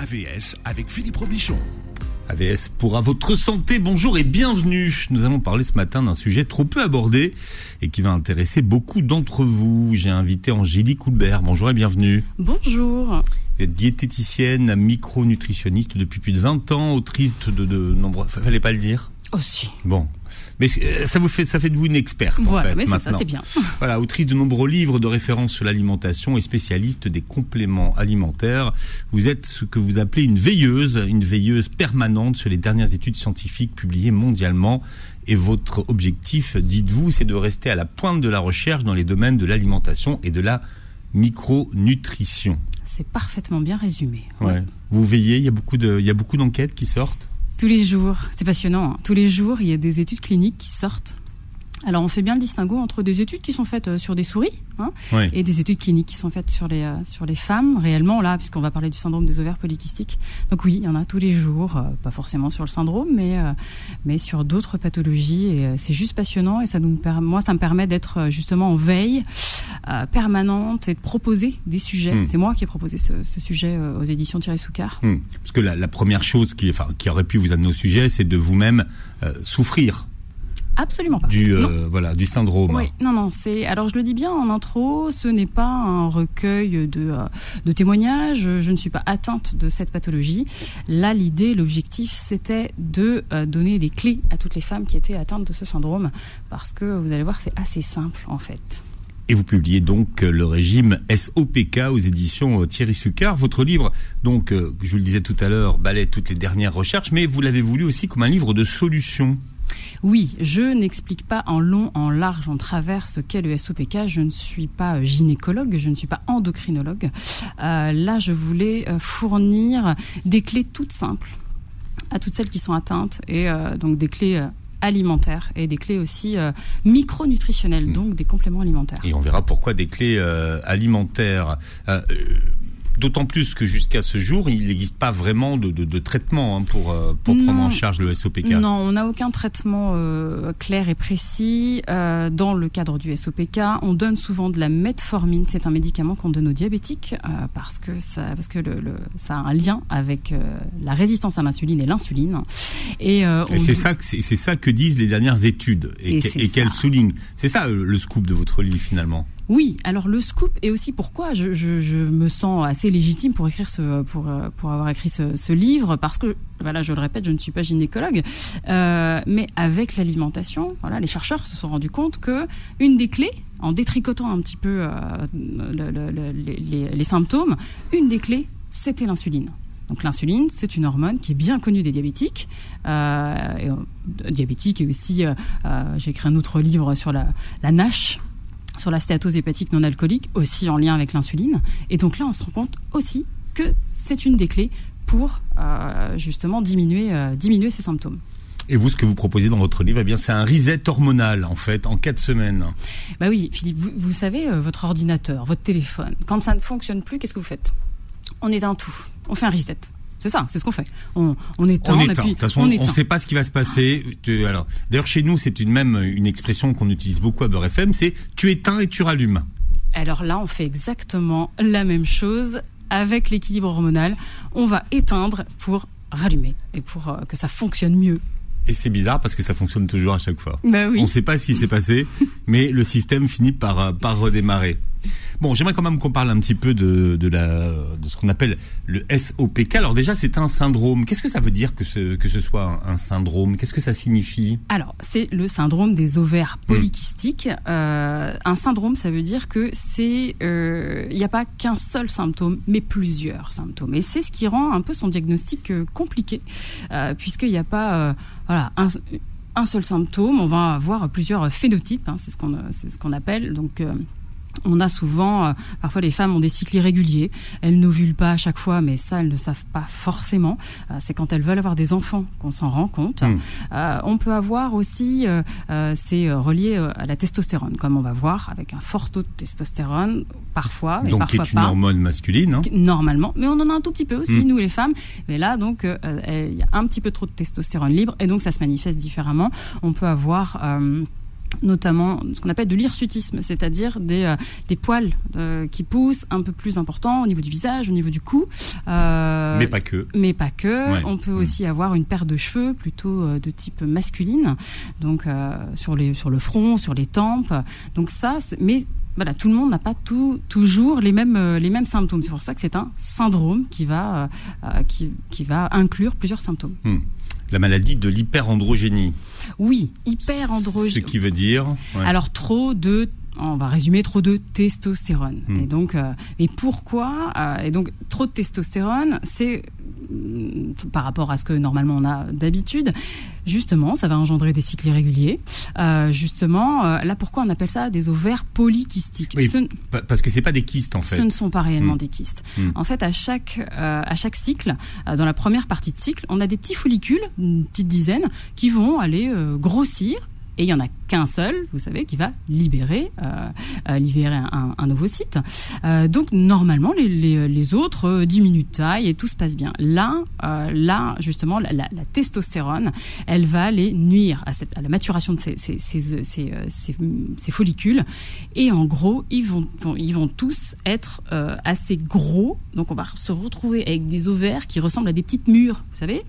AVS avec Philippe Robichon. AVS pour à votre santé, bonjour et bienvenue. Nous allons parler ce matin d'un sujet trop peu abordé et qui va intéresser beaucoup d'entre vous. J'ai invité Angélique Houlbert, bonjour et bienvenue. Bonjour. Vous êtes diététicienne, micronutritionniste depuis plus de 20 ans, autrice de, de nombreux... Fallait pas le dire Aussi. Bon, mais euh, ça vous fait, ça fait de vous une experte en Voilà, fait mais maintenant. ça, c'est bien. Voilà, autrice de nombreux livres de référence sur l'alimentation et spécialiste des compléments alimentaires. Vous êtes ce que vous appelez une veilleuse, une veilleuse permanente sur les dernières études scientifiques publiées mondialement. Et votre objectif, dites-vous, c'est de rester à la pointe de la recherche dans les domaines de l'alimentation et de la micronutrition. C'est parfaitement bien résumé. Ouais. Vous veillez, il y a beaucoup de, il y a beaucoup d'enquêtes qui sortent? Tous les jours, c'est passionnant. hein. Tous les jours, il y a des études cliniques qui sortent. Alors, on fait bien le distinguo entre des études qui sont faites euh, sur des souris hein, et des études cliniques qui sont faites sur les, euh, sur les femmes, réellement, là, puisqu'on va parler du syndrome des ovaires polykystiques. Donc oui, il y en a tous les jours, euh, pas forcément sur le syndrome, mais, euh, mais sur d'autres pathologies. Et c'est juste passionnant et ça nous moi, ça me permet d'être justement en veille permanente et de proposer des sujets. Hmm. C'est moi qui ai proposé ce, ce sujet aux éditions Thierry Soucard. Hmm. Parce que la, la première chose qui, enfin, qui aurait pu vous amener au sujet, c'est de vous-même souffrir Absolument pas. du, euh, voilà, du syndrome. Oui, non, non, c'est. Alors, je le dis bien en intro, ce n'est pas un recueil de, euh, de témoignages. Je ne suis pas atteinte de cette pathologie. Là, l'idée, l'objectif, c'était de euh, donner les clés à toutes les femmes qui étaient atteintes de ce syndrome, parce que vous allez voir, c'est assez simple en fait. Et vous publiez donc le régime SOPK aux éditions Thierry Sucard. Votre livre, donc, je vous le disais tout à l'heure, balaie toutes les dernières recherches, mais vous l'avez voulu aussi comme un livre de solutions. Oui, je n'explique pas en long, en large, en travers ce qu'est le SOPK. Je ne suis pas euh, gynécologue, je ne suis pas endocrinologue. Euh, là, je voulais euh, fournir des clés toutes simples à toutes celles qui sont atteintes et euh, donc des clés alimentaires et des clés aussi euh, micronutritionnelles, Mm. donc des compléments alimentaires. Et on verra pourquoi des clés euh, alimentaires. Euh, D'autant plus que jusqu'à ce jour, il n'existe pas vraiment de, de, de traitement hein, pour, euh, pour prendre en charge le SOPK. Non, on n'a aucun traitement euh, clair et précis. Euh, dans le cadre du SOPK, on donne souvent de la metformine. C'est un médicament qu'on donne aux diabétiques euh, parce que ça, parce que le, le- ça a un lien avec la résistance à l'insuline et l'insuline. Et, c'est ça, que- c'est c'est ça que disent les dernières études et, Et qu'elles soulignent. C'est ça le scoop de votre livre finalement. Oui, alors le scoop et aussi pourquoi je, me sens assez légitime pour euh, avoir écrit ce, livre parce que voilà je le répète je ne suis pas gynécologue euh, mais avec l'alimentation voilà les chercheurs se sont rendus compte que une des clés en détricotant un petit peu euh, le- le- le- les, symptômes une des clés c'était l'insuline. Donc l'insuline, c'est une hormone qui est bien connue des diabétiques, et, diabétiques et aussi, j'ai écrit un autre livre sur la, la NASH, sur la stéatose hépatique non alcoolique, aussi en lien avec l'insuline. Et donc là, on se rend compte aussi que c'est une des clés pour euh, justement diminuer, euh, diminuer ces symptômes. Et vous, ce que vous proposez dans votre livre, eh bien, c'est un reset hormonal en fait en quatre semaines. Bah oui, Philippe, vous, vous savez, euh, votre ordinateur, votre téléphone, quand ça ne fonctionne plus, qu'est-ce que vous faites? On éteint tout, on fait un reset. C'est ça, c'est ce qu'on fait. On, on éteint, on De toute façon, on ne sait pas ce qui va se passer. Alors, d'ailleurs, chez nous, c'est une même une expression qu'on utilise beaucoup à Beurre FM, c'est tu éteins et tu rallumes. Alors là, on fait exactement la même chose avec l'équilibre hormonal. On va éteindre pour rallumer et pour euh, que ça fonctionne mieux. Et c'est bizarre parce que ça fonctionne toujours à chaque fois. Bah oui. On ne sait pas ce qui s'est passé, mais le système finit par, euh, par redémarrer. Bon, j'aimerais quand même qu'on parle un petit peu de, de, la, de ce qu'on appelle le SOPK. Alors déjà, c'est un syndrome. Qu'est-ce que ça veut dire que ce, que ce soit un, un syndrome? Qu'est-ce que ça signifie? Alors, c'est le syndrome des ovaires polykystiques. Euh, un syndrome, ça veut dire que c'est, euh, il n'y a pas qu'un seul symptôme, mais plusieurs symptômes. Et c'est ce qui rend un peu son diagnostic euh, compliqué, euh, puisqu'il n'y a pas, euh, voilà, un, un seul symptôme. On va avoir plusieurs phénotypes. hein, c'est ce qu'on, ce qu'on appelle. Donc euh, on a souvent, euh, parfois les femmes ont des cycles irréguliers, elles n'ovulent pas à chaque fois, mais ça elles ne savent pas forcément. Euh, c'est quand elles veulent avoir des enfants qu'on s'en rend compte. Mm. Euh, on peut avoir aussi, c'est relié à la testostérone, comme on va voir, avec un fort taux de testostérone, parfois, Donc, qui parfois est une pas. hormone masculine. hein. Normalement, mais on en a un tout petit peu aussi, Mm. nous les femmes. Mais là, donc, il y a un petit peu trop de testostérone libre, et donc ça se manifeste différemment. On peut avoir notamment ce qu'on appelle de l'hirsutisme, c'est-à-dire des, euh, des poils euh, qui poussent un peu plus importants au niveau du visage, au niveau du cou. Euh, mais pas que. Mais pas que. On peut mm. aussi avoir une paire de cheveux plutôt de type masculine, donc sur, les, sur le front, sur les tempes. Donc ça, mais voilà, tout le monde n'a pas tout, toujours les mêmes, les mêmes symptômes. C'est pour ça que c'est un syndrome qui va, qui, qui, va inclure plusieurs symptômes. Mm. La maladie de l'hyperandrogénie. Oui, hyperandrogénie. Ce qui veut dire Alors trop de on va résumer trop de testostérone. Hmm. Et donc, euh, et pourquoi euh, Et donc, trop de testostérone, c'est mm, par rapport à ce que normalement on a d'habitude. Justement, ça va engendrer des cycles irréguliers. Euh, justement, là, pourquoi on appelle ça des ovaires polykystiques? Parce que c'est pas des kystes en fait. Ce ne sont pas réellement hmm. des kystes. Hmm. En fait, à chaque à chaque cycle, dans la première partie de cycle, on a des petits follicules, une petite dizaine, qui vont aller grossir et il y en a qu'un seul, vous savez, qui va libérer, euh, euh, un, un ovocyte. Euh, donc normalement, les, autres diminuent de taille et tout se passe bien. Là, là justement, la, testostérone, elle va aller nuire à, la maturation de ces, follicules. Et en gros, ils vont, ils vont tous être assez gros. Donc on va se retrouver avec des ovaires qui ressemblent à des petites mûres, vous savez.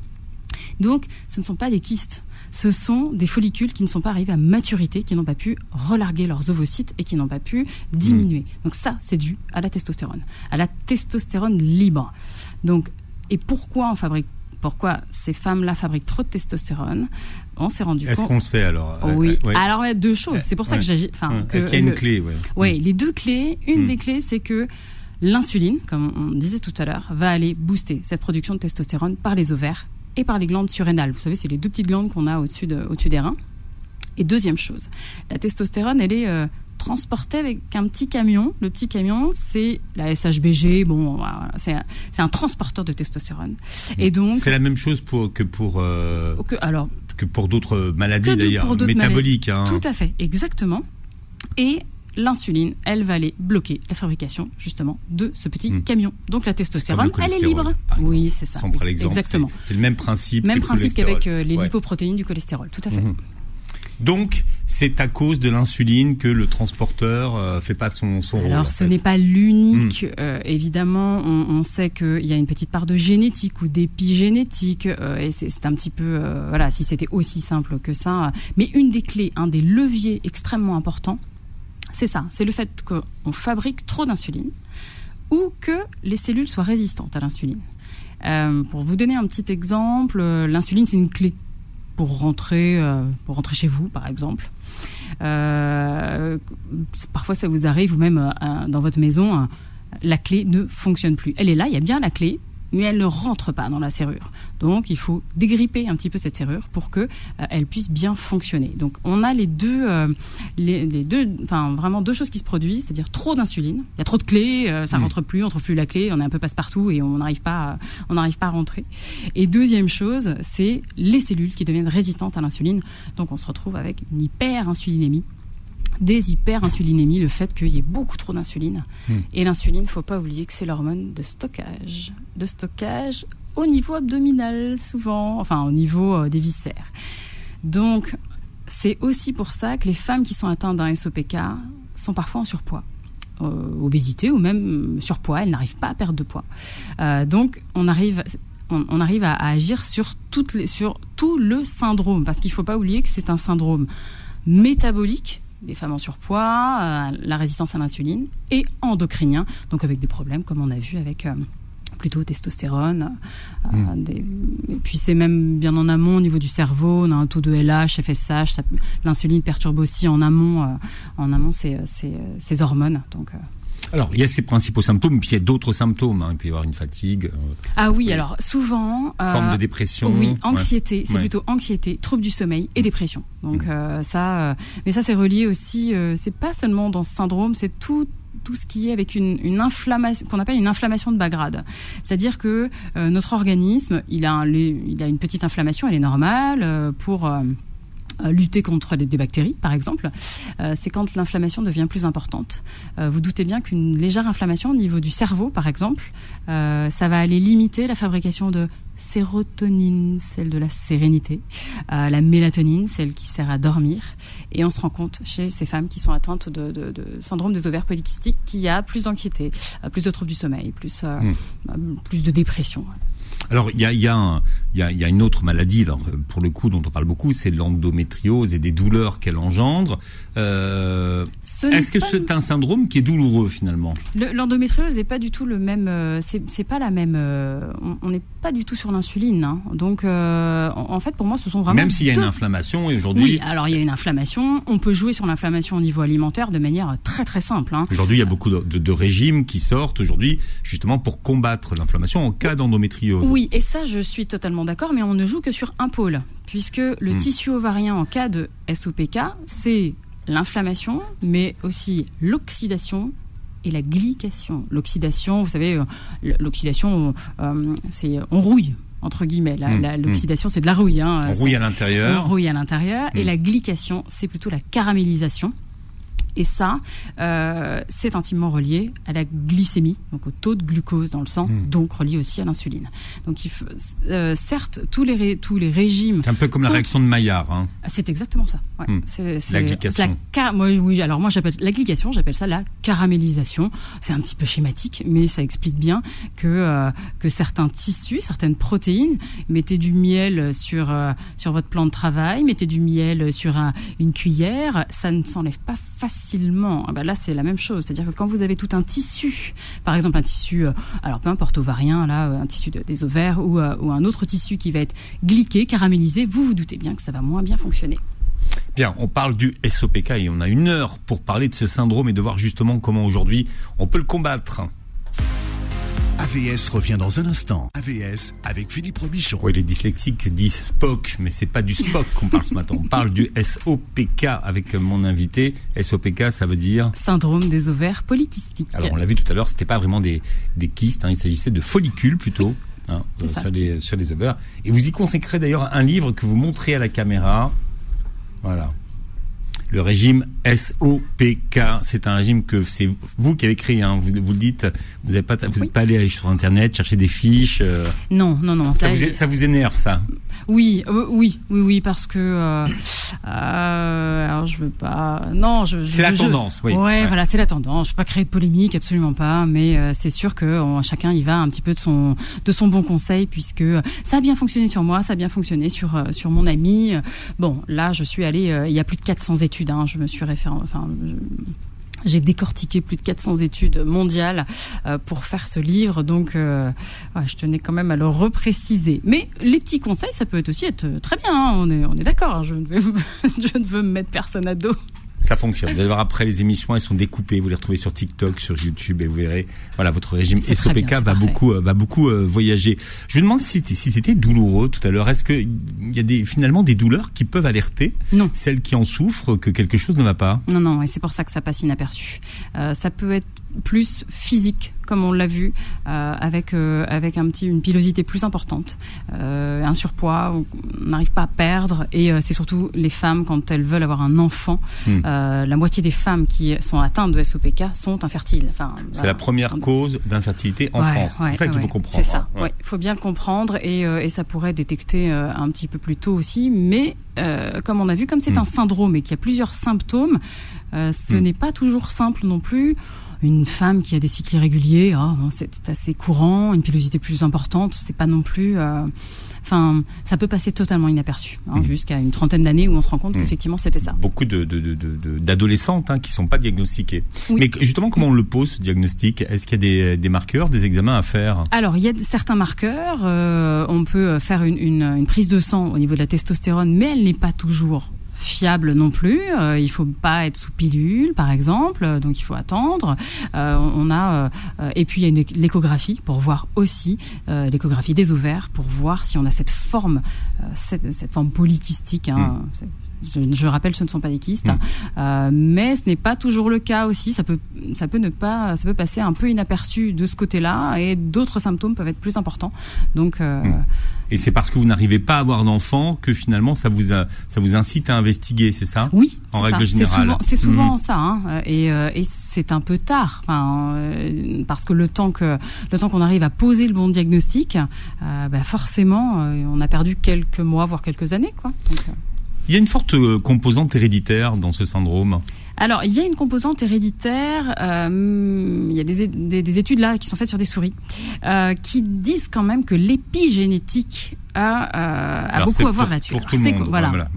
Donc, ce ne sont pas des kystes ce sont des follicules qui ne sont pas arrivés à maturité, qui n'ont pas pu relarguer leurs ovocytes et qui n'ont pas pu diminuer. Hmm. Donc ça, c'est dû à la testostérone, à la testostérone libre. Donc, et pourquoi on fabrique pourquoi ces femmes-là fabriquent trop de testostérone? On s'est rendu compte. Est-ce qu'on sait alors? Oui. Alors il y a deux choses. C'est pour ça que j'agis. Enfin, Est-ce qu'il y a une clé? Oui. Hmm. Les deux clés. Une hmm. des clés, c'est que l'insuline, comme on disait tout à l'heure, va aller booster cette production de testostérone par les ovaires et par les glandes surrénales. Vous savez, c'est les deux petites glandes qu'on a au-dessus au des reins. Et deuxième chose, la testostérone, elle est euh, transportée avec un petit camion. Le petit camion, c'est la SHBG. Bon, c'est un, transporteur de testostérone. Et donc, c'est la même chose pour, que pour euh, que, alors que pour d'autres maladies d'ailleurs métaboliques. Hein. Tout à fait, exactement. Et l'insuline, elle va aller bloquer la fabrication justement de ce petit hmm. camion. Donc la testostérone, elle est libre. Oui, c'est ça. Exactement. C'est le même principe. Même principe qu'avec euh, les lipoprotéines du cholestérol. Tout à fait. Hmm. Donc, c'est à cause de l'insuline que le transporteur euh, fait pas son, son rôle. Alors, ce n'est pas l'unique. Hmm. Euh, évidemment, on, on sait qu'il y a une petite part de génétique ou d'épigénétique, et c'est un petit peu, voilà, si c'était aussi simple que ça. Mais une des clés, un des leviers extrêmement importants, c'est ça, c'est le fait qu'on fabrique trop d'insuline ou que les cellules soient résistantes à l'insuline. Euh, pour vous donner un petit exemple, euh, l'insuline c'est une clé pour rentrer, euh, pour rentrer chez vous, par exemple. parfois, ça vous arrive, ou même dans votre maison, la clé ne fonctionne plus. Elle est là, il y a bien la clé, mais elle ne rentre pas dans la serrure. Donc il faut dégripper un petit peu cette serrure pour que euh, elle puisse bien fonctionner. Donc on a les deux, euh, les, deux, enfin vraiment deux choses qui se produisent, c'est-à-dire trop d'insuline. Il y a trop de clés, euh, ça rentre plus, on trouve plus la clé, on est un peu passe-partout et on n'arrive pas, on n'arrive pas à rentrer. Et deuxième chose, c'est les cellules qui deviennent résistantes à l'insuline. Donc on se retrouve avec une hyper-insulinémie des hyperinsulinémies, le fait qu'il y ait beaucoup trop d'insuline. Hmm. Et l'insuline, faut pas oublier que c'est l'hormone de stockage, de stockage au niveau abdominal souvent, enfin au niveau euh, des viscères. Donc c'est aussi pour ça que les femmes qui sont atteintes d'un SOPK sont parfois en surpoids. Euh, obésité ou même surpoids, elles n'arrivent pas à perdre de poids. Euh, donc on arrive on, arrive à, agir sur, toutes les, sur tout le syndrome, parce qu'il ne faut pas oublier que c'est un syndrome métabolique des femmes en surpoids, euh, la résistance à l'insuline, et endocrinien, donc avec des problèmes comme on a vu avec euh, plutôt testostérone. Euh, hmm. et puis c'est même bien en amont au niveau du cerveau, on a un taux de LH, FSH, l'insuline perturbe aussi en amont, en amont ces, ces hormones. Donc alors, il y a ces principaux symptômes, puis il y a d'autres symptômes. Hein. Il peut y avoir une fatigue. Euh, ah oui, alors souvent. Euh, forme de dépression. Oui, anxiété. C'est plutôt anxiété, trouble du sommeil et dépression. Donc mm. euh, ça, mais ça c'est relié aussi. c'est pas seulement dans ce syndrome, c'est tout tout ce qui est avec une, une inflammation qu'on appelle une inflammation de bas grade. C'est-à-dire que notre organisme, il a, il a une petite inflammation, elle est normale pour lutter contre des bactéries, par exemple, c'est quand l'inflammation devient plus importante. vous doutez bien qu'une légère inflammation au niveau du cerveau, par exemple, ça va aller limiter la fabrication de sérotonine, celle de la sérénité, euh, la mélatonine, celle qui sert à dormir. Et on se rend compte chez ces femmes qui sont atteintes de, syndrome des ovaires polykystiques qu'il y a plus d'anxiété, euh, plus de troubles du sommeil, plus, euh, hmm. plus de dépression. Alors, il y a, y, a y, a, y a, une autre maladie, alors, pour le coup, dont on parle beaucoup, c'est l'endométriose et des douleurs qu'elle engendre. Euh, Est-ce que c'est un syndrome qui est douloureux, finalement? L'endométriose n'est pas du tout le même... Euh, c'est pas la même... Euh, on n'est pas du tout sur l'insuline. Hein. Donc, euh, en, fait, pour moi, ce sont vraiment... Même s'il y a une inflammation, et aujourd'hui... Oui, alors il y a une inflammation. On peut jouer sur l'inflammation au niveau alimentaire de manière très, très simple. Hein. Aujourd'hui, il y a beaucoup de, de, de régimes qui sortent, aujourd'hui, justement, pour combattre l'inflammation en cas d'endométriose. Oui, et ça, je suis totalement d'accord, mais on ne joue que sur un pôle, puisque le hmm. tissu ovarien en cas de SOPK, c'est l'inflammation, mais aussi l'oxydation et la glycation. L'oxydation, vous savez, euh, l'oxydation, euh, c'est on rouille entre guillemets. Hmm. L'oxydation, c'est de la rouille. Hein, on rouille à l'intérieur. On rouille à l'intérieur. Et hmm. la glycation, c'est plutôt la caramélisation. Et ça, euh, c'est intimement relié à la glycémie, donc au taux de glucose dans le sang, hmm. donc relié aussi à l'insuline. Donc, il euh, certes, tous les, tous les régimes. C'est un peu comme la réaction de Maillard. Hein. Ah, c'est exactement ça. Ouais. Hmm. la glycation. moi, oui, alors moi, j'appelle la glycation, j'appelle ça la caramélisation. C'est un petit peu schématique, mais ça explique bien que, euh, que certains tissus, certaines protéines, mettez du miel sur, sur votre plan de travail, mettez du miel sur une cuillère, ça ne s'enlève pas facilement Ah bah là, c'est la même chose. C'est-à-dire que quand vous avez tout un tissu, par exemple un tissu, euh, alors peu importe ovarien, là, euh, un tissu des ovaires ou, euh, ou un autre tissu qui va être glyqué, caramélisé, vous vous doutez bien que ça va moins bien fonctionner. Bien, on parle du SOPK et on a une heure pour parler de ce syndrome et de voir justement comment aujourd'hui on peut le combattre. AVS revient dans un instant. AVS avec Philippe Robichon. Oui, les dyslexiques disent Spock, mais c'est pas du Spock qu'on parle ce matin. On parle du SOPK avec mon invité. SOPK, ça veut dire Syndrome des ovaires polykystiques. Alors, on l'a vu tout à l'heure, c'était pas vraiment des, des kystes, hein, il s'agissait de follicules plutôt. Hein, euh, sur, les, sur les ovaires. Et vous y consacrez d'ailleurs un livre que vous montrez à la caméra. Voilà le régime SOPK. C'est un régime que c'est vous qui avez créé. Hein. Vous, vous le dites, vous n'êtes pas, vous pas allé sur Internet chercher des fiches. Euh. Non, non, non. Ça, vous, ça vous énerve, ça? Oui, euh, oui, oui, oui, parce que euh, euh, alors je veux pas. Non, je. C'est la tendance, oui. Ouais, voilà, c'est la tendance. Je veux pas créer de polémique, absolument pas. Mais c'est sûr que chacun y va un petit peu de son de son bon conseil, puisque ça a bien fonctionné sur moi, ça a bien fonctionné sur sur mon ami. Bon, là, je suis allée. il y a plus de 400 études. Hein, je me suis référé. Enfin. J'ai décortiqué plus de 400 études mondiales euh, pour faire ce livre, donc euh, je tenais quand même à le repréciser. Mais les petits conseils, ça peut être aussi être très bien. Hein, on est, d'accord. Hein, je ne veux mettre personne à dos. Ça fonctionne. Vous allez voir après les émissions, elles sont découpées. Vous les retrouvez sur TikTok, sur YouTube, et vous verrez. Voilà, votre régime SOPK va beaucoup, euh, va beaucoup euh, voyager. Je me demande si, si c'était douloureux tout à l'heure. Est-ce qu'il y a des, finalement des douleurs qui peuvent alerter non. celles qui en souffrent que quelque chose ne va pas? Non, non, et c'est pour ça que ça passe inaperçu. Euh, ça peut être plus physique comme on l'a vu, euh, avec euh, avec un petit une pilosité plus importante, euh, un surpoids, on n'arrive pas à perdre, et c'est surtout les femmes quand elles veulent avoir un enfant, hmm. la moitié des femmes qui sont atteintes de SOPK sont infertiles. Enfin, c'est la première cause d'infertilité en France. c'est ça qu'il faut comprendre. C'est ça. Hein. Il faut bien comprendre, et, et ça pourrait détecter un petit peu plus tôt aussi, mais comme on a vu, comme c'est hmm. un syndrome et qu'il y a plusieurs symptômes, ce hmm. n'est pas toujours simple non plus une femme qui a des cycles irréguliers, oh, c'est assez courant. Une pilosité plus importante, c'est pas non plus. Euh, enfin, ça peut passer totalement inaperçu, hein, mmh. jusqu'à une trentaine d'années où on se rend compte mmh. qu'effectivement c'était ça. Beaucoup d'adolescentes de, de, de, hein, qui sont pas diagnostiquées. Mais justement, comment on le pose ce diagnostic? Est-ce qu'il y a des, des, marqueurs, des examens à faire? Alors, il y a certains marqueurs. Euh, on peut faire une, une, une prise de sang au niveau de la testostérone, mais elle n'est pas toujours fiable non plus. Euh, il faut pas être sous pilule, par exemple, donc il faut attendre. Euh, on a euh, et puis il y a l'échographie pour voir aussi euh, l'échographie des ovaires pour voir si on a cette forme, cette, cette forme polykystique. Hein, hmm. Je, rappelle, ce ne sont pas des kystes, mm. euh, mais ce n'est pas toujours le cas aussi. Ça peut, ça peut ne pas, ça peut passer un peu inaperçu de ce côté-là, et d'autres symptômes peuvent être plus importants. Donc, euh, mm. et c'est parce que vous n'arrivez pas à avoir d'enfant que finalement ça vous a, ça vous incite à investiguer, c'est ça? Oui, en règle générale. C'est souvent, ça, hein, et, et c'est un peu tard, enfin, parce que le temps que le temps qu'on arrive à poser le bon diagnostic, bah forcément, on a perdu quelques mois, voire quelques années, quoi. Donc, il y a une forte euh, composante héréditaire dans ce syndrome. Alors, il y a une composante héréditaire. Euh, il y a des, études là qui sont faites sur des souris euh, qui disent quand même que l'épigénétique a, beaucoup à voir là-dessus. Voilà.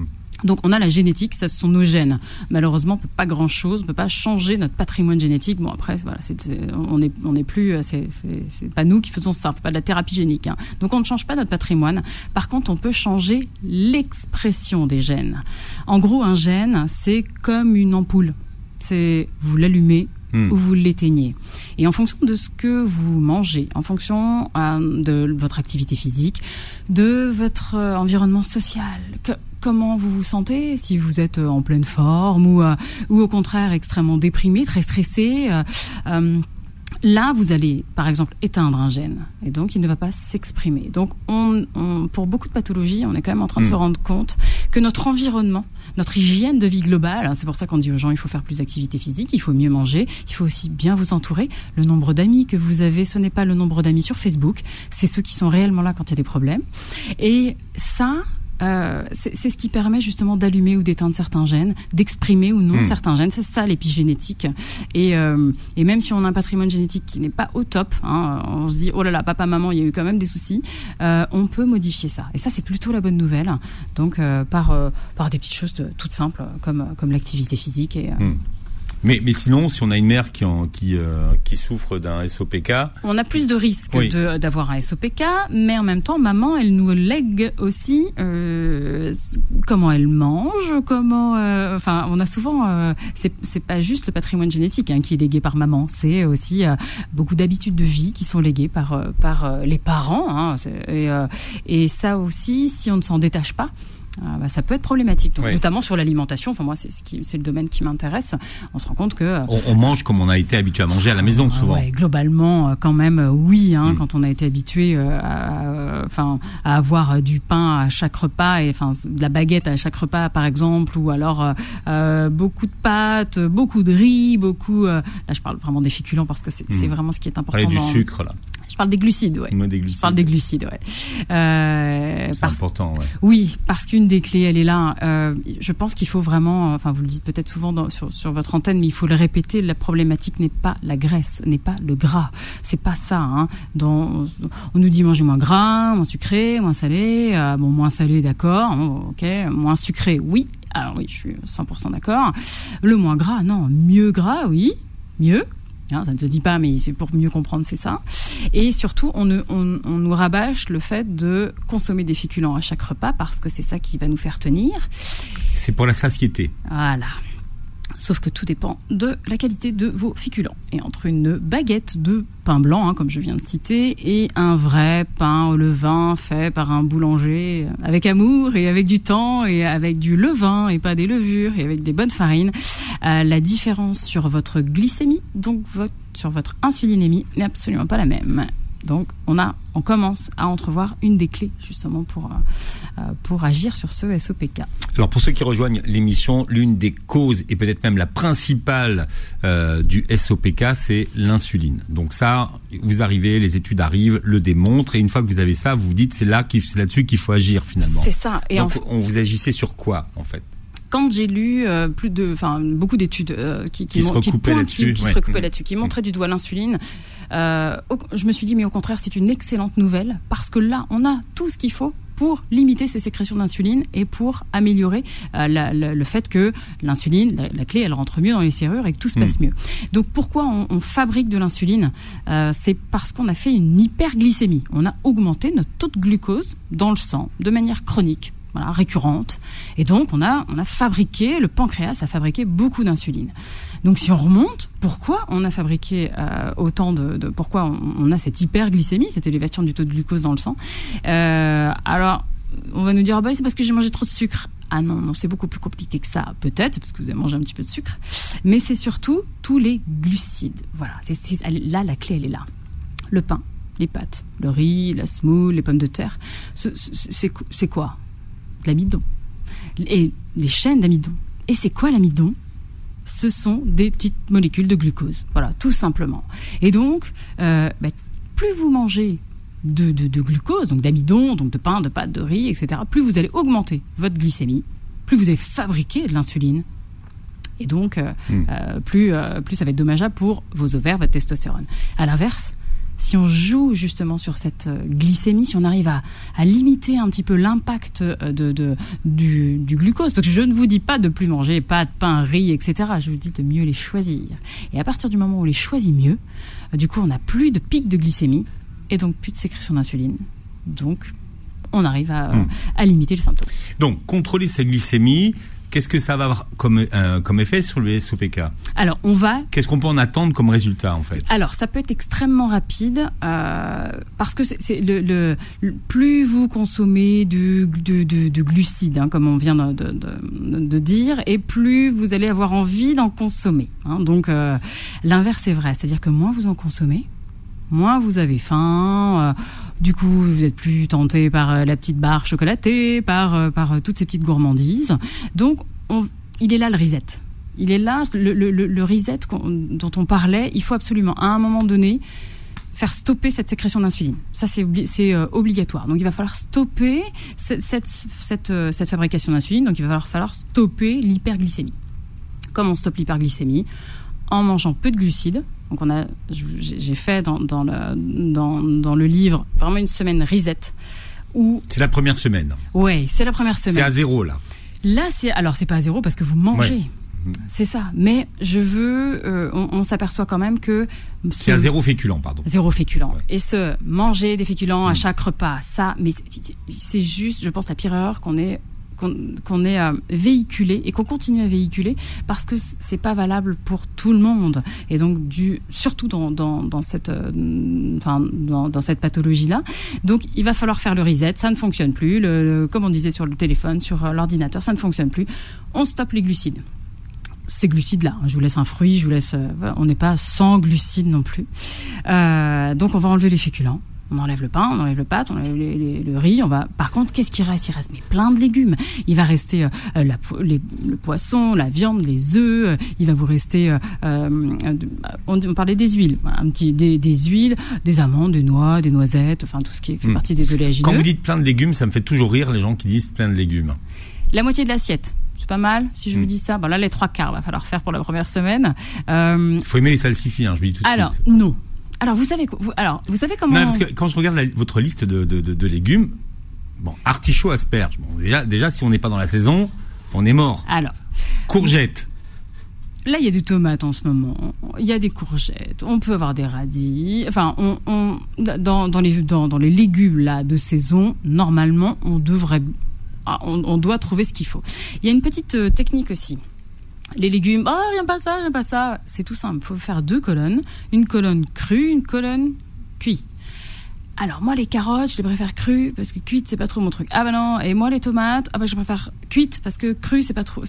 Donc on a la génétique, ça ce sont nos gènes. Malheureusement, on peut pas grand chose, on peut pas changer notre patrimoine génétique. Bon après, voilà, on est on est plus, c'est pas nous qui faisons ça, pas de la thérapie génique. Hein. Donc on ne change pas notre patrimoine. Par contre, on peut changer l'expression des gènes. En gros, un gène, c'est comme une ampoule. C'est vous l'allumez, hmm. ou vous l'éteignez. Et en fonction de ce que vous mangez, en fonction euh, de votre activité physique, de votre euh, environnement social, que, comment vous vous sentez, si vous êtes euh, en pleine forme ou, euh, ou au contraire extrêmement déprimé, très stressé. Là, vous allez, par exemple, éteindre un gène, et donc il ne va pas s'exprimer. Donc, on, pour beaucoup de pathologies, on est quand même en train de se hmm. rendre compte que notre environnement, notre hygiène de vie globale, hein, c'est pour ça qu'on dit aux gens, il faut faire plus d'activité physique, il faut mieux manger, il faut aussi bien vous entourer. Le nombre d'amis que vous avez, ce n'est pas le nombre d'amis sur Facebook, c'est ceux qui sont réellement là quand il y a des problèmes. Et ça, euh, c'est ce qui permet justement d'allumer ou d'éteindre certains gènes, d'exprimer ou non hmm. certains gènes. C'est ça l'épigénétique. Et, euh, et même si on a un patrimoine génétique qui n'est pas au top, hein, on se dit oh là là, papa, maman, il y a eu quand même des soucis, euh, on peut modifier ça. Et ça, c'est plutôt la bonne nouvelle. Donc par par des petites choses toutes simples comme comme l'activité physique et hmm. Mais, mais sinon, si on a une mère qui, en, qui, euh, qui souffre d'un SOPK... On a plus de risques d'avoir un SOPK, mais en même temps, maman, elle nous lègue aussi euh, comment elle mange, comment... Euh, enfin, on a souvent... Euh, c'est pas juste le patrimoine génétique hein, qui est légué par maman, c'est aussi euh, beaucoup d'habitudes de vie qui sont léguées par, par les parents. Hein, et, et ça aussi, si on ne s'en détache pas, ah, bah, ça peut être problématique, notamment sur l'alimentation. Enfin moi, c'est ce qui, c'est le domaine qui m'intéresse. On se rend compte que on, mange comme on a été habitué à manger à la maison ah, souvent. globalement, euh, quand même, euh, oui. Hein, mm. Quand on a été habitué, euh, à, enfin, à avoir du pain à chaque repas et enfin de la baguette à chaque repas, par exemple, ou alors beaucoup de pâtes, beaucoup de riz, beaucoup. là, je parle vraiment des féculents parce que c'est, mm. vraiment ce qui est important. du sucre là. Je parle des glucides, ouais. Moi, des glucides. Je parle des glucides, ouais. Euh, c'est important, ouais. Oui, parce qu'une des clés, elle est là. Euh, je pense qu'il faut vraiment, enfin, vous le dites peut-être souvent dans, sur, sur votre antenne, mais il faut le répéter. La problématique n'est pas la graisse, n'est pas le gras. C'est pas ça. Hein. Dans, on nous dit manger moins gras, moins sucré, moins salé. Euh, bon, moins salé, d'accord. ok. Moins sucré, oui. Alors oui, je suis 100% d'accord. Le moins gras, non. Mieux gras, oui. Mieux. Hein, ça ne te dit pas, mais c'est pour mieux comprendre, c'est ça. Et surtout, on, nous rabâche le fait de consommer des féculents à chaque repas parce que c'est ça qui va nous faire tenir. C'est pour la satiété. Voilà. Sauf que tout dépend de la qualité de vos féculents. Et entre une baguette de pain blanc, hein, comme je viens de citer, et un vrai pain au levain fait par un boulanger avec amour et avec du temps et avec du levain et pas des levures et avec des bonnes farines, euh, la différence sur votre glycémie, donc sur votre insulinémie, n'est absolument pas la même. Donc on a, on commence à entrevoir une des clés justement pour euh, pour agir sur ce SOPK. Alors pour ceux qui rejoignent l'émission, l'une des causes et peut-être même la principale euh, du SOPK, c'est l'insuline. Donc ça, vous arrivez, les études arrivent, le démontrent, et une fois que vous avez ça, vous vous dites c'est là c'est là-dessus qu'il faut agir finalement. C'est ça. Et Donc on vous agissez sur quoi en fait? Quand j'ai lu euh, plus de, enfin beaucoup d'études euh, qui, qui, qui, se recoupaient là-dessus, qui, se là-dessus, qui montraient du doigt l'insuline, euh, je me suis dit mais au contraire c'est une excellente nouvelle parce que là on a tout ce qu'il faut pour limiter ces sécrétions d'insuline et pour améliorer le fait que l'insuline, la, clé, elle rentre mieux dans les serrures et que tout se passe hmm. mieux. Donc pourquoi on, on fabrique de l'insuline C'est parce qu'on a fait une hyperglycémie. On a augmenté notre taux de glucose dans le sang de manière chronique voilà, récurrente. Et donc, on a, on a fabriqué, le pancréas a fabriqué beaucoup d'insuline. Donc, si on remonte, pourquoi on a fabriqué euh, autant de, pourquoi on, a cette hyperglycémie, cette élévation du taux de glucose dans le sang euh, Alors, on va nous dire, ah bah, c'est parce que j'ai mangé trop de sucre. Ah non, c'est beaucoup plus compliqué que ça, peut-être, parce que vous avez mangé un petit peu de sucre. Mais c'est surtout tous les glucides. Voilà, là, la clé, elle est là. Le pain, les pâtes, le riz, la semoule, les pommes de terre. C'est quoi? L'amidon. Et des chaînes d'amidon. Et c'est quoi l'amidon? Ce sont des petites molécules de glucose. Voilà, tout simplement. Et donc, euh, bah, plus vous mangez de, glucose, donc d'amidon, donc de pain, de pâte, de riz, etc., plus vous allez augmenter votre glycémie, plus vous allez fabriquer de l'insuline. Et donc, euh, hmm. euh, plus, plus ça va être dommageable pour vos ovaires, votre testostérone. À l'inverse, si on joue justement sur cette euh, glycémie, si on arrive à, limiter un petit peu l'impact euh, de, du, glucose, parce que je ne vous dis pas de plus manger pâtes, pain, riz, etc. Je vous dis de mieux les choisir. Et à partir du moment où on les choisit mieux, euh, du coup, on n'a plus de pic de glycémie et donc plus de sécrétion d'insuline. Donc, on arrive à, hmm. à limiter les symptômes. Donc, contrôler sa glycémie, Qu'est-ce que ça va avoir comme, euh, comme effet sur le SOPK Alors, on va. Qu'est-ce qu'on peut en attendre comme résultat, en fait? Alors, ça peut être extrêmement rapide euh, parce que c'est le, plus vous consommez de, de, glucides, hein, comme on vient de, dire, et plus vous allez avoir envie d'en consommer. Hein. Donc, euh, l'inverse est vrai, c'est-à-dire que moins vous en consommez, moins vous avez faim. Du coup, vous êtes plus tenté par euh, la petite barre chocolatée, par, euh, euh, toutes ces petites gourmandises. Donc, il est là le reset. Il est là le, le, dont on parlait. Il faut absolument, à un moment donné, faire stopper cette sécrétion d'insuline. Ça, c'est obligatoire. Donc, il va falloir stopper cette, fabrication d'insuline. Donc, il va falloir, falloir stopper l'hyperglycémie. Comment on stoppe l'hyperglycémie? En mangeant peu de glucides, donc on a, j'ai fait dans, dans, le, dans, dans, le livre vraiment une semaine reset. C'est la première semaine. Oui, c'est la première semaine. C'est à zéro là. Là, c'est alors c'est pas à zéro parce que vous mangez. Mhm. C'est ça. Mais je veux, euh, on, s'aperçoit quand même que c'est à zéro féculent, pardon. Zéro féculent. Et ce manger des féculents à mhm. chaque repas, ça, mais c'est juste, je pense, la pire erreur qu'on ait qu'on ait véhiculé et qu'on continue à véhiculer parce que c'est pas valable pour tout le monde et donc surtout dans, dans, cette euh, dans, cette pathologie là donc il va falloir faire le reset ça ne fonctionne plus comme on disait sur le téléphone sur euh, l'ordinateur ça ne fonctionne plus on stoppe les glucides ces glucides-là. Je vous laisse un fruit, je vous laisse. Euh, on n'est pas sans glucides non plus. donc on va enlever les féculents on enlève le pain, on enlève le pâte, on enlève le riz. On va. Par contre, qu'est-ce qui reste? Il reste mais plein de légumes. Il va rester euh, la, le poisson, la viande, les œufs. Euh, il va vous rester. Euh, on, parlait des huiles, un petit des, huiles, des amandes, des noix, des noisettes, enfin tout ce qui fait hmm. partie des oléagineux. Quand vous dites plein de légumes, ça me fait toujours rire les gens qui disent plein de légumes. La moitié de l'assiette. C'est pas mal si je vous hmm. dis ça. Bon là les trois quarts, va falloir faire pour la première semaine. Il faut aimer les salsifis, hein, je vous dis tout de suite. Alors non. Alors vous savez, vous, alors vous savez comment Non, parce que quand je regarde votre liste de, de, de, légumes, bon, artichaut, asperge. Bon, déjà, déjà, si on n'est pas dans la saison, on est mort. Alors. Courgettes. Là, il y a des tomates en ce moment. Il y a des courgettes. On peut avoir des radis. Enfin, on, on dans, dans, les, dans, dans, les légumes là de saison, normalement, on devrait, ah, on, on doit trouver ce qu'il faut. Il y a une petite euh, technique aussi les légumes, oh, rien pas ça, rien pas ça. C'est tout simple. Il faut faire deux colonnes. Une colonne crue, une colonne cuite. Alors moi les carottes, je les préfère crues parce que cuites c'est pas trop mon truc. Ah bah non, et moi les tomates, ah bah je préfère cuites parce que crues c'est pas trop.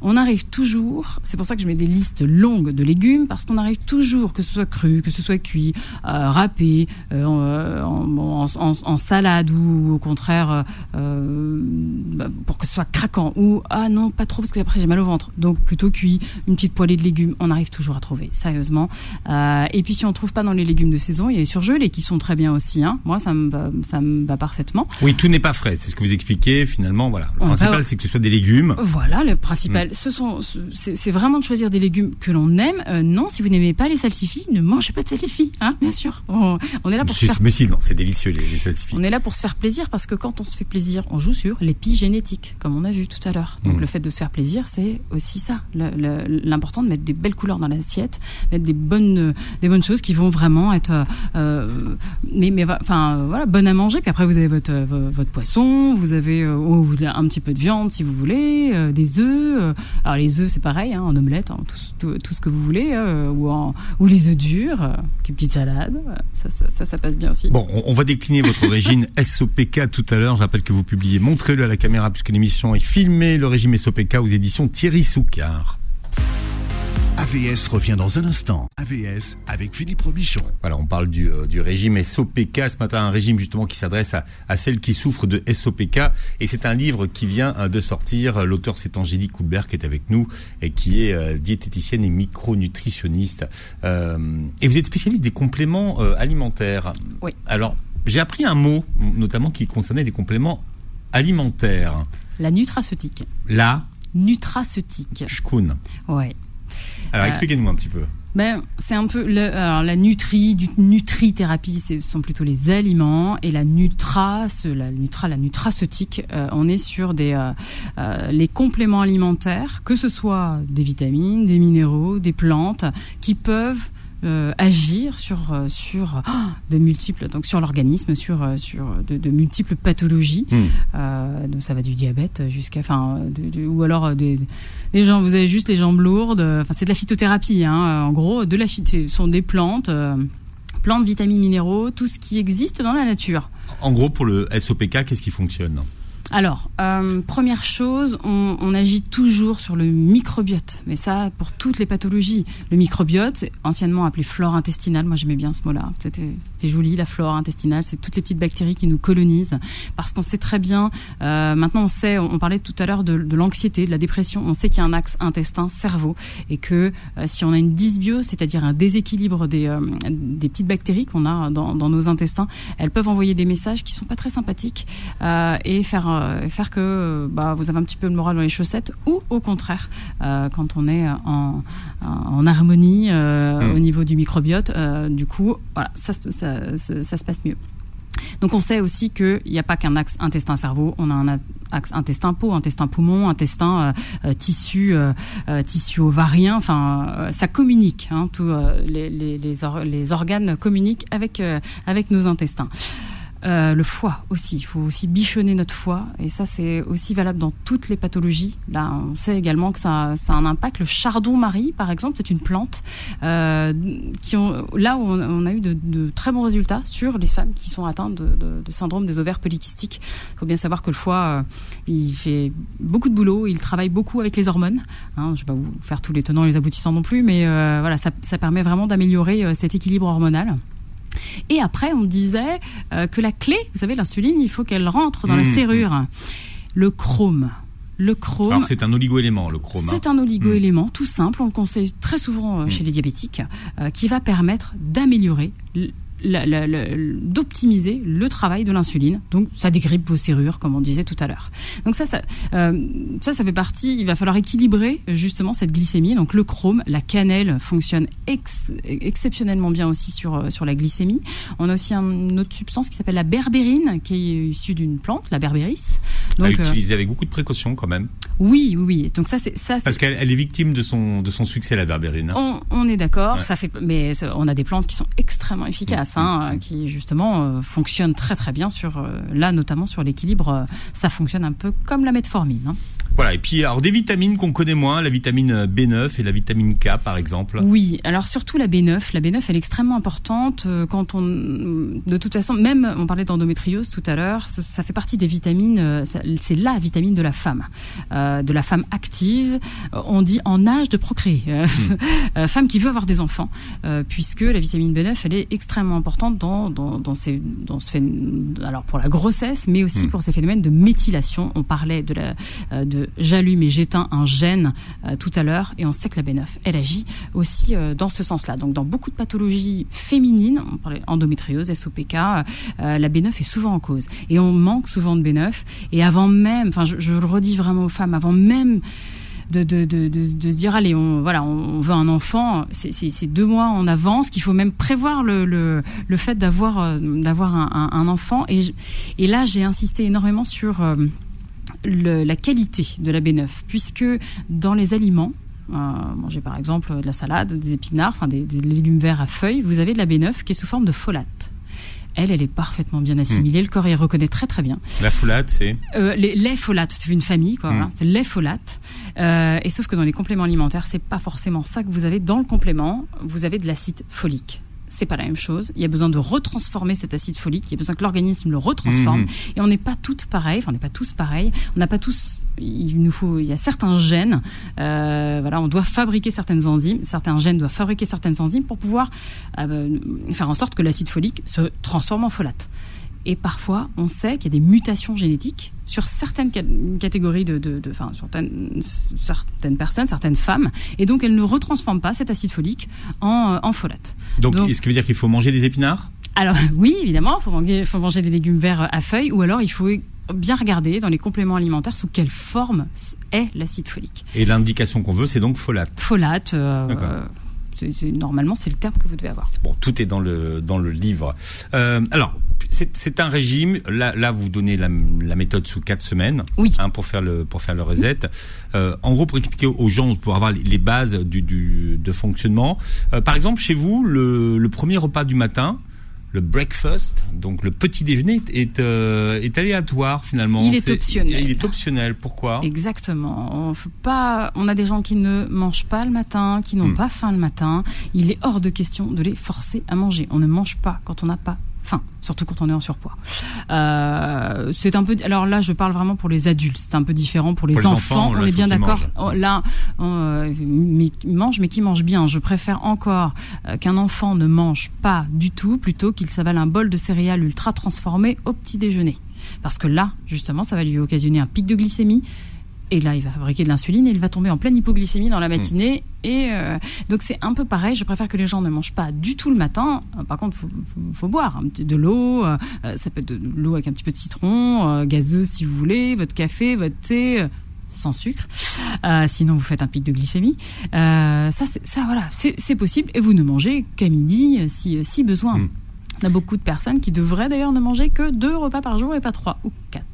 On arrive toujours, c'est pour ça que je mets des listes longues de légumes parce qu'on arrive toujours que ce soit cru, que ce soit cuit, euh, râpé, euh, euh, en, salade ou au contraire bah, pour que ce soit craquant ou ah non pas trop parce que après j'ai mal au ventre. Donc plutôt cuit, une petite poêlée de légumes, on arrive toujours à trouver sérieusement. et puis si on trouve pas dans les légumes de saison, il y a les surgelés qui sont très bien aussi Hein. Moi, ça me va, ça me va parfaitement. Oui, tout n'est pas frais. C'est ce que vous expliquez finalement. Voilà. Le principal, c'est que ce soit des légumes. Voilà, le principal. Mm. Ce sont, c'est vraiment de choisir des légumes que l'on aime. Euh, non, si vous n'aimez pas les salsifis, ne mangez pas de salsifis, hein, bien sûr. On, est là pour se faire. Mais si, non, c'est délicieux les, les, salsifis. On est là pour se faire plaisir parce que quand on se fait plaisir, on joue sur l'épigénétique, comme on a vu tout à l'heure. Donc mm. le fait de se faire plaisir, c'est aussi ça. L'important de mettre des belles couleurs dans l'assiette, mettre des bonnes, des bonnes choses qui vont vraiment être, euh, mais mais voilà, bonne à manger. Puis après, vous avez votre votre poisson, vous avez un petit peu de viande si vous voulez, des œufs. alors les œufs, c'est pareil, hein, en omelette, hein, tout, ce que vous voulez, ou ou les œufs durs, une petite salade, ça ça, ça, passe bien aussi. Bon, on, va décliner votre régime SOPK tout à l'heure. Je rappelle que vous publiez, montrez-le à la caméra puisque l'émission est filmée, le régime SOPK aux éditions Thierry Soucard. AVS revient dans un instant. AVS avec Philippe Robichon. Voilà, on parle du, euh, du régime SOPK ce matin, un régime justement qui s'adresse à, à celles qui souffrent de SOPK. Et c'est un livre qui vient euh, de sortir. L'auteur, c'est Angélique Coulbert qui est avec nous et qui est euh, diététicienne et micronutritionniste. Euh, et vous êtes spécialiste des compléments alimentaires. Oui. Alors, j'ai appris un mot, notamment qui concernait les compléments alimentaires. La nutraceutique. La nutraceutique. Shkun. Ouais. Alors euh, expliquez-nous un petit peu. Ben, c'est un peu alors, la nutri, du nutrithérapie, ce sont plutôt les aliments et la nutra, la nutra, la nutraceutique. Euh, on est sur des euh, les compléments alimentaires, que ce soit des vitamines, des minéraux, des plantes, qui peuvent euh, agir sur euh, sur oh, de multiples donc sur l'organisme sur euh, sur de, de, multiples pathologies. Hmm. euh, donc ça va du diabète jusqu'à enfin ou alors des, des gens vous avez juste les jambes lourdes enfin c'est de la phytothérapie hein, en gros de la ce sont des plantes plantes vitamines minéraux tout ce qui existe dans la nature. En gros pour le SOPK qu'est-ce qui fonctionne? Alors, euh, première chose, on, on, agit toujours sur le microbiote, mais ça pour toutes les pathologies. Le microbiote, anciennement appelé flore intestinale, moi j'aimais bien ce mot-là, c'était joli, la flore intestinale, c'est toutes les petites bactéries qui nous colonisent, parce qu'on sait très bien, euh, maintenant on sait, on, parlait tout à l'heure de, de l'anxiété, de la dépression, on sait qu'il y a un axe intestin-cerveau, et que euh, si on a une dysbiose, c'est-à-dire un déséquilibre des, euh, des petites bactéries qu'on a dans, dans, nos intestins, elles peuvent envoyer des messages qui sont pas très sympathiques et faire euh, faire que euh, bah, vous avez un petit peu le moral dans les chaussettes, ou au contraire, euh, quand on est en, en harmonie hmm. au niveau du microbiote, du coup, voilà, ça, ça, ça, se passe mieux. Donc on sait aussi qu'il n'y a pas qu'un axe intestin-cerveau, on a un axe intestin-peau, intestin-poumon, intestin, tissu, tissu ovarien. Enfin, ça communique. Hein, tous les, les, les, les, organes communiquent avec avec nos intestins. Euh, le foie aussi, il faut aussi bichonner notre foie et ça c'est aussi valable dans toutes les pathologies. Là, on sait également que ça, a un impact. Le chardon-marie, par exemple, c'est une plante euh, qui là où on, a eu de, très bons résultats sur les femmes qui sont atteintes de, syndrome des ovaires polykystiques. Il faut bien savoir que le foie, euh, il fait beaucoup de boulot, il travaille beaucoup avec les hormones. Hein, je vais pas vous faire tous les tenants et les aboutissants non plus, mais voilà, ça, permet vraiment d'améliorer cet équilibre hormonal. Et après, on disait euh, que la clé, vous savez, l'insuline, il faut qu'elle rentre dans la mmh. serrure. Le chrome. Le chrome. C'est un oligoélément, le chrome. Hein. C'est un oligoélément, mmh. tout simple. On le conseille très souvent euh, chez mmh. les diabétiques, euh, qui va permettre d'améliorer d'optimiser le travail de l'insuline. Donc ça dégrippe vos serrures, comme on disait tout à l'heure. Donc ça, ça, euh, ça, ça fait partie. Il va falloir équilibrer justement cette glycémie. Donc le chrome, la cannelle fonctionne exceptionnellement bien aussi sur euh, sur la glycémie. On a aussi une autre substance qui s'appelle la berbérine, qui est issue d'une plante, la berbéris. Donc, à utiliser avec beaucoup de précaution quand même. Oui, oui, oui. Donc ça, c'est ça. Parce qu'elle est victime de son de son succès, la berbérine. On, on est d'accord. Ça fait, mais on a des plantes qui sont extrêmement efficaces. Hein, qui justement euh, fonctionne très très bien sur euh, là notamment sur l'équilibre. Euh, ça fonctionne un peu comme la metformine. Hein. Voilà, et puis alors des vitamines qu'on connaît moins, la vitamine B9 et la vitamine K par exemple. Oui, alors surtout la B9, la B9 elle est extrêmement importante quand on de toute façon même on parlait d'endométriose tout à l'heure, ça fait partie des vitamines c'est la vitamine de la femme, de la femme active, on dit en âge de procréer, hmm. femme qui veut avoir des enfants puisque la vitamine B9 elle est extrêmement importante dans, dans, dans, ces, dans ce phénomène, alors pour la grossesse, mais aussi hmm. pour ces phénomènes de méthylation. On parlait de, la, euh, j'allume et j'éteins un gène euh, tout à l'heure, et on sait que la B9, elle agit aussi euh, dans ce sens-là. Donc dans beaucoup de pathologies féminines, on parlait endométriose, SOPK, la B9 est souvent en cause. Et on manque souvent de B9. Et avant même, enfin je, le redis vraiment aux femmes, avant même de, se dire allez on voilà on veut un enfant c'est deux mois en avance qu'il faut même prévoir le, fait d'avoir euh, d'avoir un, enfant et, là j'ai insisté énormément sur euh, le, la qualité de la B9 puisque dans les aliments euh, manger par exemple de la salade, des épinards, enfin des, des légumes verts à feuilles, vous avez de la B9 qui est sous forme de folate. Elle, elle est parfaitement bien assimilée. Le corps y reconnaît très très bien. La folate, c'est Euh, les, les folates, c'est une famille, quoi. Mm. voilà. C'est les folates. Euh, et sauf que dans les compléments alimentaires, c'est pas forcément ça que vous avez dans le complément. Vous avez de l'acide folique. C'est pas la même chose. Il y a besoin de retransformer cet acide folique. Il y a besoin que l'organisme le retransforme. Mhm. Et on n'est pas toutes pareilles. Enfin, on n'est pas tous pareils. On n'a pas tous. Il nous faut. Il y a certains gènes. Euh, voilà, on doit fabriquer certaines enzymes. Certains gènes doivent fabriquer certaines enzymes pour pouvoir euh, faire en sorte que l'acide folique se transforme en folate. Et parfois, on sait qu'il y a des mutations génétiques sur certaines ca- catégories de, de, de- enfin, certaines, certaines personnes, certaines femmes, et donc elles ne retransforment pas cet acide folique en, euh, en folate. Donc, Donc- ce qui veut dire qu'il faut manger des épinards? Alors oui, évidemment, il faut manger, faut manger des légumes verts à feuilles, ou alors il faut bien regarder dans les compléments alimentaires sous quelle forme est l'acide folique. Et l'indication qu'on veut, c'est donc folate. Folate, euh, euh, normalement, c'est le terme que vous devez avoir. Bon, tout est dans le dans le livre. Euh, alors, c'est un régime. Là, là, vous donnez la, la méthode sous quatre semaines. Oui. hein, pour faire le pour faire le reset. Euh, en gros, pour expliquer aux gens pour avoir les, bases du, du de fonctionnement. Euh, par exemple, chez vous, le, le premier repas du matin. Le breakfast, donc le petit déjeuner, est, est, euh, est aléatoire finalement. Il est optionnel. Il est optionnel. Pourquoi? Exactement. On, faut pas, on a des gens qui ne mangent pas le matin, qui n'ont Hmm. pas faim le matin. Il est hors de question de les forcer à manger. On ne mange pas quand on n'a pas faim, surtout quand on est en surpoids. Euh, c'est un peu. Alors là, je parle vraiment pour les adultes. C'est un peu différent pour les, Pour les enfants, on est bien d'accord. Oh, Là, euh, mais qui mange, mais qui mange bien. Je préfère encore euh, qu'un enfant ne mange pas du tout, plutôt qu'il s'avale un bol de céréales ultra transformées au petit déjeuner. Parce que là, justement, ça va lui occasionner un pic de glycémie. Et là, il va fabriquer de l'insuline et il va tomber en pleine hypoglycémie dans la matinée. Et euh, donc c'est un peu pareil. Je préfère que les gens ne mangent pas du tout le matin. Euh, Par contre, faut, faut, faut boire de l'eau. euh, ça peut être de, de l'eau avec un petit peu de citron, euh, gazeuse si vous voulez, votre café, votre thé. sans sucre, Euh, sinon vous faites un pic de glycémie. Euh, ça, ça voilà, c'est possible. Et vous ne mangez qu'à midi si, si besoin. Mm. On a beaucoup de personnes qui devraient d'ailleurs ne manger que deux repas par jour et pas trois ou quatre.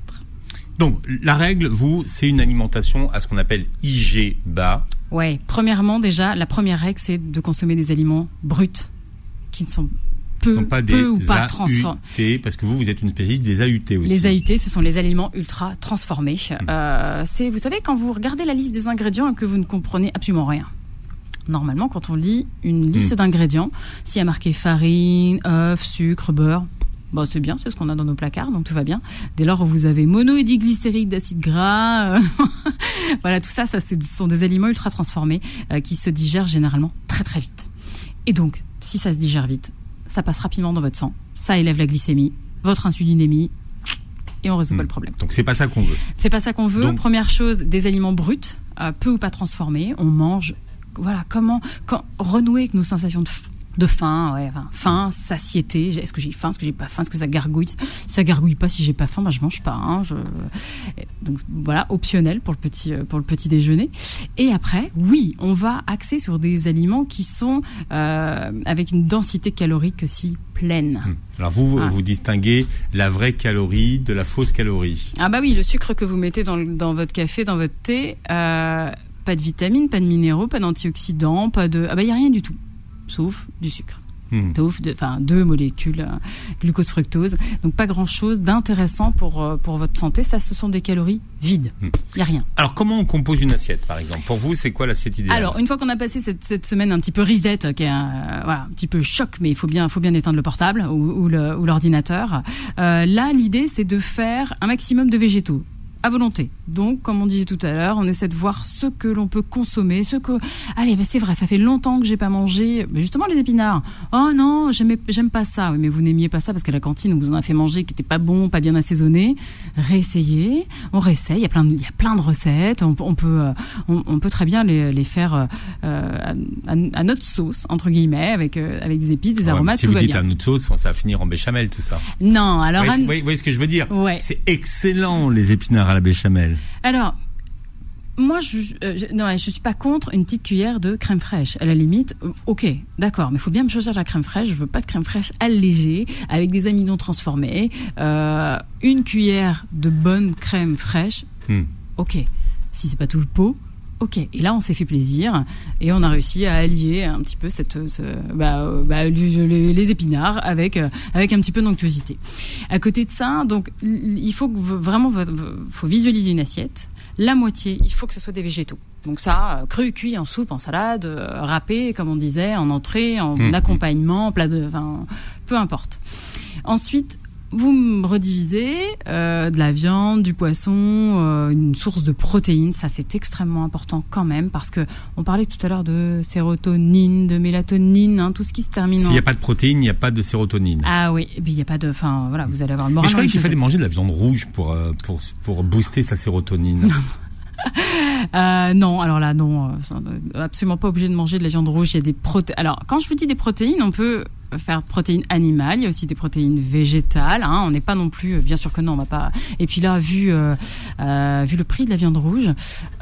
Donc, la règle, vous, c'est une alimentation à ce qu'on appelle IG bas. Ouais, premièrement déjà, la première règle c'est de consommer des aliments bruts qui ne sont peu, sont pas peu des ou pas transformés. AUT, parce que vous, vous êtes une spécialiste des AUT aussi. Les AUT, ce sont les aliments ultra transformés. Hmm. Euh, c'est, vous savez, quand vous regardez la liste des ingrédients et que vous ne comprenez absolument rien. Normalement, quand on lit une liste Hmm. d'ingrédients, s'il y a marqué farine, œuf, sucre, beurre, bon, c'est bien, c'est ce qu'on a dans nos placards, donc tout va bien. Dès lors vous avez monoédiglycérique d'acide gras, euh, voilà, tout ça, ça ce sont des aliments ultra transformés euh, qui se digèrent généralement très très vite. Et donc, si ça se digère vite, ça passe rapidement dans votre sang, ça élève la glycémie, votre insulinémie, et on résout Hmm. pas le problème. Donc, c'est pas ça qu'on veut. C'est pas ça qu'on veut. Donc- Première chose, des aliments bruts, euh, peu ou pas transformés. On mange. Voilà, comment quand, renouer avec nos sensations de, de faim, ouais, enfin, faim, satiété. Est-ce que j'ai faim, est-ce que j'ai pas faim, est-ce que ça gargouille Si ça gargouille pas, si j'ai pas faim, bah, je mange pas. hein, je... Donc voilà, optionnel pour le petit euh, pour le petit déjeuner. Et après, oui, on va axer sur des aliments qui sont euh, avec une densité calorique aussi pleine. Hmm. Alors, vous, Ah. vous distinguez la vraie calorie de la fausse calorie. Ah bah oui, le sucre que vous mettez dans, votre café, dans votre thé, euh, pas de vitamines, pas de minéraux, pas d'antioxydants, pas de... Ah bah il y a rien du tout, sauf du sucre. Hmm. Sauf de- enfin deux molécules, euh, glucose, fructose. Donc pas grand-chose d'intéressant pour, euh, pour votre santé. Ça, ce sont des calories vides. Hmm. Il y a rien. Alors, comment on compose une assiette, par exemple? Pour vous, c'est quoi l'assiette idéale? Alors, une fois qu'on a passé cette, cette semaine un petit peu reset, qui est un, euh, voilà, un petit peu choc, mais il faut bien, faut bien éteindre le portable ou, ou l'ordinateur. Là, l'idée, c'est de faire un maximum de végétaux à volonté. Donc, comme on disait tout à l'heure, on essaie de voir ce que l'on peut consommer, ce que. Allez, bah, c'est vrai, ça fait longtemps que j'ai pas mangé. Mais justement, les épinards. Oh non, j'aime pas ça. Oui, mais vous n'aimiez pas ça parce qu'à la cantine, on vous en a fait manger qui était pas bon, pas bien assaisonné. Réessayez. On réessaye. Il y a plein de, il y a plein de recettes. On, peut- on peut, euh, on, on peut très bien les, les faire euh, à, à- à notre sauce entre guillemets, avec euh, avec des épices, des Ouais, mais aromates, Si tout vous va dites bien. un autre sauce, ça va finir en béchamel, tout ça. Non, alors vous, voyez, vous voyez- ce que je veux dire? Ouais. C'est excellent, les épinards à la béchamel. Alors, moi, je, euh, je, non, je suis pas contre une petite cuillère de crème fraîche. À la limite, euh, ok, d'accord, mais il faut bien me choisir la crème fraîche. Je veux pas de crème fraîche allégée avec des amidons transformés. Euh, une cuillère de bonne crème fraîche, Hmm. ok. Si c'est pas tout le pot, Ok, et là on s'est fait plaisir et on a réussi à allier un petit peu cette, ce, bah, euh, bah, les, les, épinards avec euh, avec un petit peu d'onctuosité. À côté de ça, donc il faut vraiment faut visualiser une assiette. La moitié, il faut que ce soit des végétaux. Donc ça, euh, cru, cuit, en soupe, en salade, râpé, comme on disait, en entrée, en mmh. accompagnement, plat de, enfin, peu importe. Ensuite, vous me redivisez euh, de la viande, du poisson, euh, une source de protéines. Ça, c'est extrêmement important quand même parce que on parlait tout à l'heure de sérotonine, de mélatonine, hein, tout ce qui se termine. S'il n'y a pas de protéines, il n'y a pas de sérotonine. Ah oui, et puis il n'y a pas de. Enfin, voilà, vous allez avoir le moral. Mais je croyais qu'il fallait manger de la viande rouge pour euh, pour pour booster sa sérotonine. Euh, non, alors là, non, absolument pas obligé de manger de la viande rouge. Il y a des protéines. Alors, quand je vous dis des protéines, on peut faire protéines animales, il y a aussi des protéines végétales. Hein. On n'est pas non plus, bien sûr que non, on va pas. Et puis là, vu euh, euh, vu le prix de la viande rouge,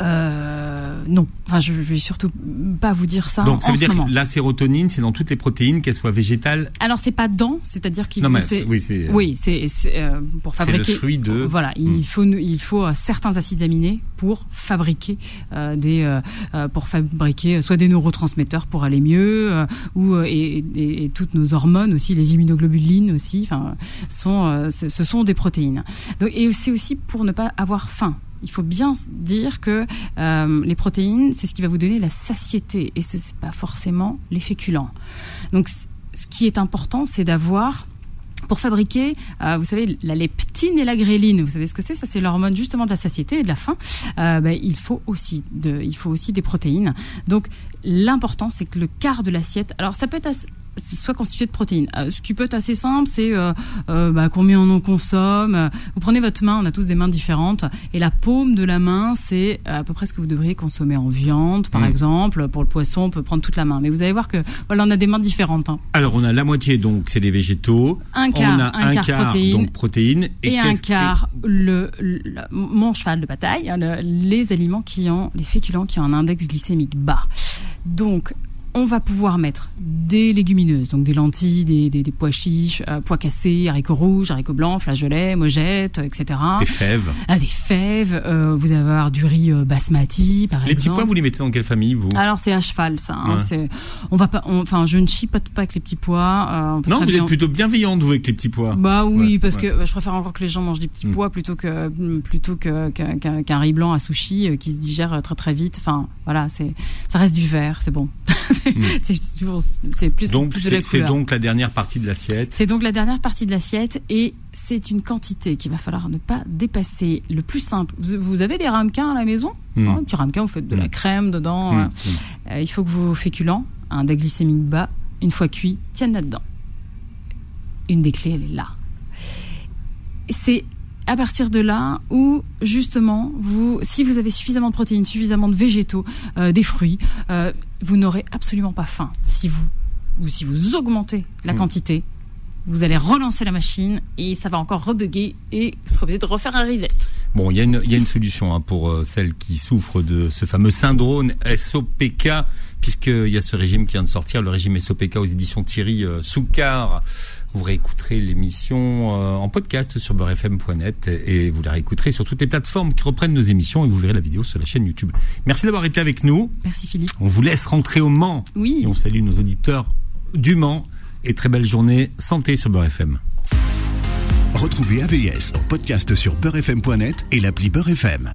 euh, non. Enfin, je vais surtout pas vous dire ça. Donc ça veut dire que la sérotonine, c'est dans toutes les protéines, qu'elles soient végétales. Alors c'est pas dans, c'est-à-dire qu'il non mais oui c'est oui c'est pour fabriquer. le fruit de. Voilà, il hmm. faut il faut certains acides aminés pour fabriquer des pour fabriquer soit des neurotransmetteurs pour aller mieux ou et, et, et toutes nos hormones aussi, les immunoglobulines aussi, enfin, sont, euh, ce sont des protéines. Et c'est aussi pour ne pas avoir faim. Il faut bien dire que euh, les protéines, c'est ce qui va vous donner la satiété, et ce n'est pas forcément les féculents. Donc, ce qui est important, c'est d'avoir pour fabriquer, euh, vous savez, la leptine et la gréline. Vous savez ce que c'est? Ça, c'est l'hormone justement de la satiété et de la faim. Ben, il faut aussi il faut aussi des protéines. Donc, l'important, c'est que le quart de l'assiette. Alors, ça peut être soit constitué de protéines. Euh, ce qui peut être assez simple, c'est euh, euh, bah, combien on en consomme. Vous prenez votre main, on a tous des mains différentes, et la paume de la main, c'est à peu près ce que vous devriez consommer en viande, par mmh. exemple. Pour le poisson, on peut prendre toute la main. Mais vous allez voir que voilà, on a des mains différentes. Hein. Alors, on a la moitié, donc c'est des végétaux. Un quart, on a un, quart, protéines, donc protéines. Et, un quart, le, mon cheval de bataille, hein, les aliments qui ont, les féculents qui ont un index glycémique bas. Donc, on va pouvoir mettre des légumineuses, donc des lentilles, des, des, pois chiches, euh, pois cassés, haricots rouges, haricots blancs, flageolets, mojettes, etc. Des fèves. Ah, des fèves. Euh, vous allez avoir du riz euh, basmati, par exemple. Les petits pois, vous les mettez dans quelle famille, vous? Alors, c'est à cheval, ça. Hein, on va pas, enfin, je ne chipote pas avec les petits pois. non, vous êtes plutôt bienveillante, vous, avec les petits pois. Bah oui, parce que je préfère encore que les gens mangent des petits mm. pois plutôt que plutôt que qu'un riz blanc à sushi qui se digère très très vite. Enfin, voilà, c'est ça reste du vert, c'est bon. c'est plus, donc, C'est donc la dernière partie de l'assiette. C'est donc la dernière partie de l'assiette et c'est une quantité qu'il va falloir ne pas dépasser. Le plus simple, vous, avez des ramequins à la maison hmm. Un petit ramequin, vous faites de la hmm. crème dedans. Hmm. Euh, il faut que vos féculents, un index glycémique bas, une fois cuit, tiennent là-dedans. Une des clés, elle est là. C'est à partir de là où justement vous, si vous avez suffisamment de protéines, suffisamment de végétaux, euh, des fruits, euh, vous n'aurez absolument pas faim. Si vous, ou si vous augmentez la mmh. quantité, vous allez relancer la machine et ça va encore rebugger et sera obligé de refaire un reset. Bon, il y, y, a une solution hein, pour euh, celles qui souffrent de ce fameux syndrome SOPK, puisqu'il y a ce régime qui vient de sortir, le régime SOPK aux éditions Thierry Soucard. Vous réécouterez l'émission euh, en podcast sur beurrefm.net et vous la réécouterez sur toutes les plateformes qui reprennent nos émissions et vous verrez la vidéo sur la chaîne YouTube. Merci d'avoir été avec nous. Merci Philippe. On vous laisse rentrer au Mans. Oui. Et on salue nos auditeurs du Mans et très belle journée santé sur Beurre FM. Retrouvez AVS en podcast sur beurrefm.net et l'appli Beurre FM.